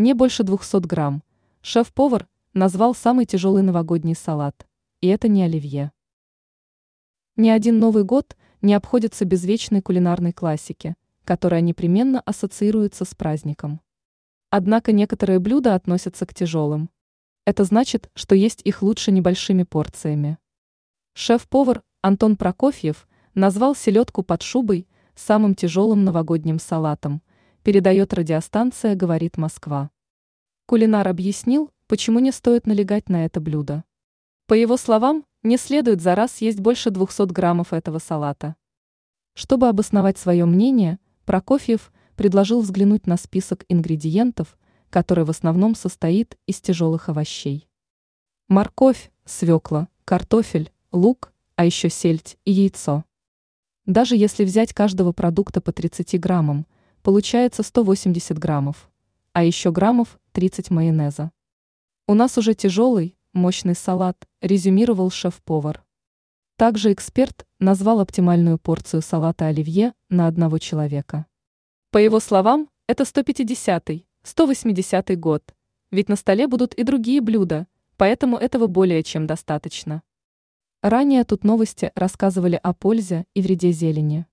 не больше 200 грамм. Шеф-повар назвал самый тяжелый новогодний салат. И это не оливье. Ни один Новый год не обходится без вечной кулинарной классики, которая непременно ассоциируется с праздником. Однако некоторые блюда относятся к тяжелым. Это значит, что есть их лучше небольшими порциями. Шеф-повар Антон Прокофьев назвал селедку под шубой самым тяжелым новогодним салатом, передает радиостанция «Говорит Москва». Кулинар объяснил, почему не стоит налегать на это блюдо. По его словам, не следует за раз есть больше 200 граммов этого салата. Чтобы обосновать свое мнение, Прокофьев предложил взглянуть на список ингредиентов, который в основном состоит из тяжелых овощей. Морковь, свекла, картофель, лук, а еще сельдь и яйцо. Даже если взять каждого продукта по 30 граммам, получается 180 граммов, а еще граммов 30 майонеза. У нас уже тяжелый, мощный салат, резюмировал шеф-повар. Также эксперт назвал оптимальную порцию салата оливье на одного человека. По его словам, это 150-й, 180-й год, ведь на столе будут и другие блюда, поэтому этого более чем достаточно. Ранее тут новости рассказывали о пользе и вреде зелени.